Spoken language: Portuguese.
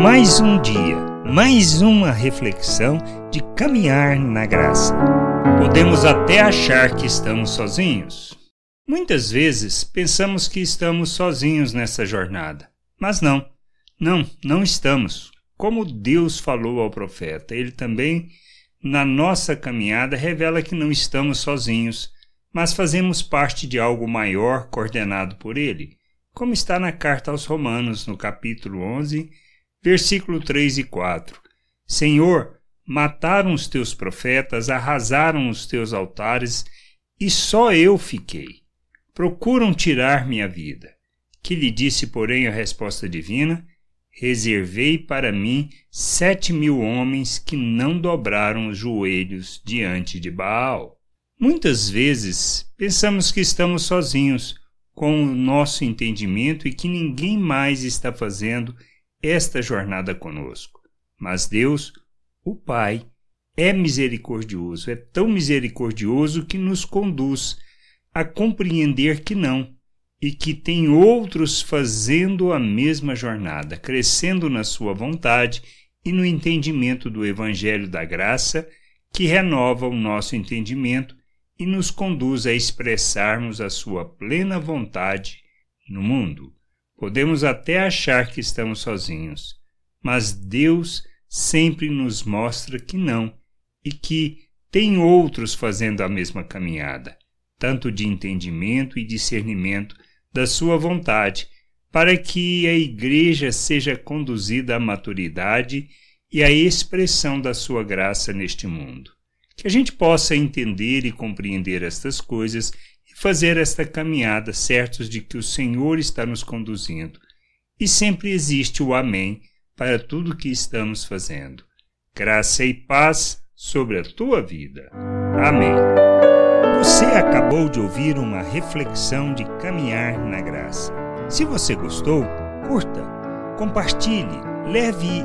Mais um dia, mais uma reflexão de caminhar na graça. Podemos até achar que estamos sozinhos. Muitas vezes pensamos que estamos sozinhos nessa jornada, mas não, não, não estamos. Como Deus falou ao profeta, ele também, na nossa caminhada, revela que não estamos sozinhos, mas fazemos parte de algo maior coordenado por ele, como está na carta aos Romanos, no capítulo 11, versículo 3 e 4. Senhor, mataram os teus profetas, arrasaram os teus altares, e só eu fiquei procuram tirar minha vida. Que lhe disse, porém, a resposta divina: Reservei para mim sete mil homens que não dobraram os joelhos diante de Baal. Muitas vezes pensamos que estamos sozinhos com o nosso entendimento e que ninguém mais está fazendo esta jornada conosco. Mas Deus, o Pai, é misericordioso, é tão misericordioso que nos conduz a compreender que não, e que tem outros fazendo a mesma jornada, crescendo na sua vontade e no entendimento do Evangelho da Graça, que renova o nosso entendimento e nos conduz a expressarmos a sua plena vontade no mundo. Podemos até achar que estamos sozinhos, mas Deus sempre nos mostra que não e que tem outros fazendo a mesma caminhada tanto de entendimento e discernimento da sua vontade, para que a Igreja seja conduzida à maturidade e à expressão da sua graça neste mundo. Que a gente possa entender e compreender estas coisas e fazer esta caminhada certos de que o Senhor está nos conduzindo. E sempre existe o Amém para tudo o que estamos fazendo. Graça e paz sobre a tua vida. Amém. Você acabou de ouvir uma reflexão de caminhar na graça. Se você gostou, curta, compartilhe, leve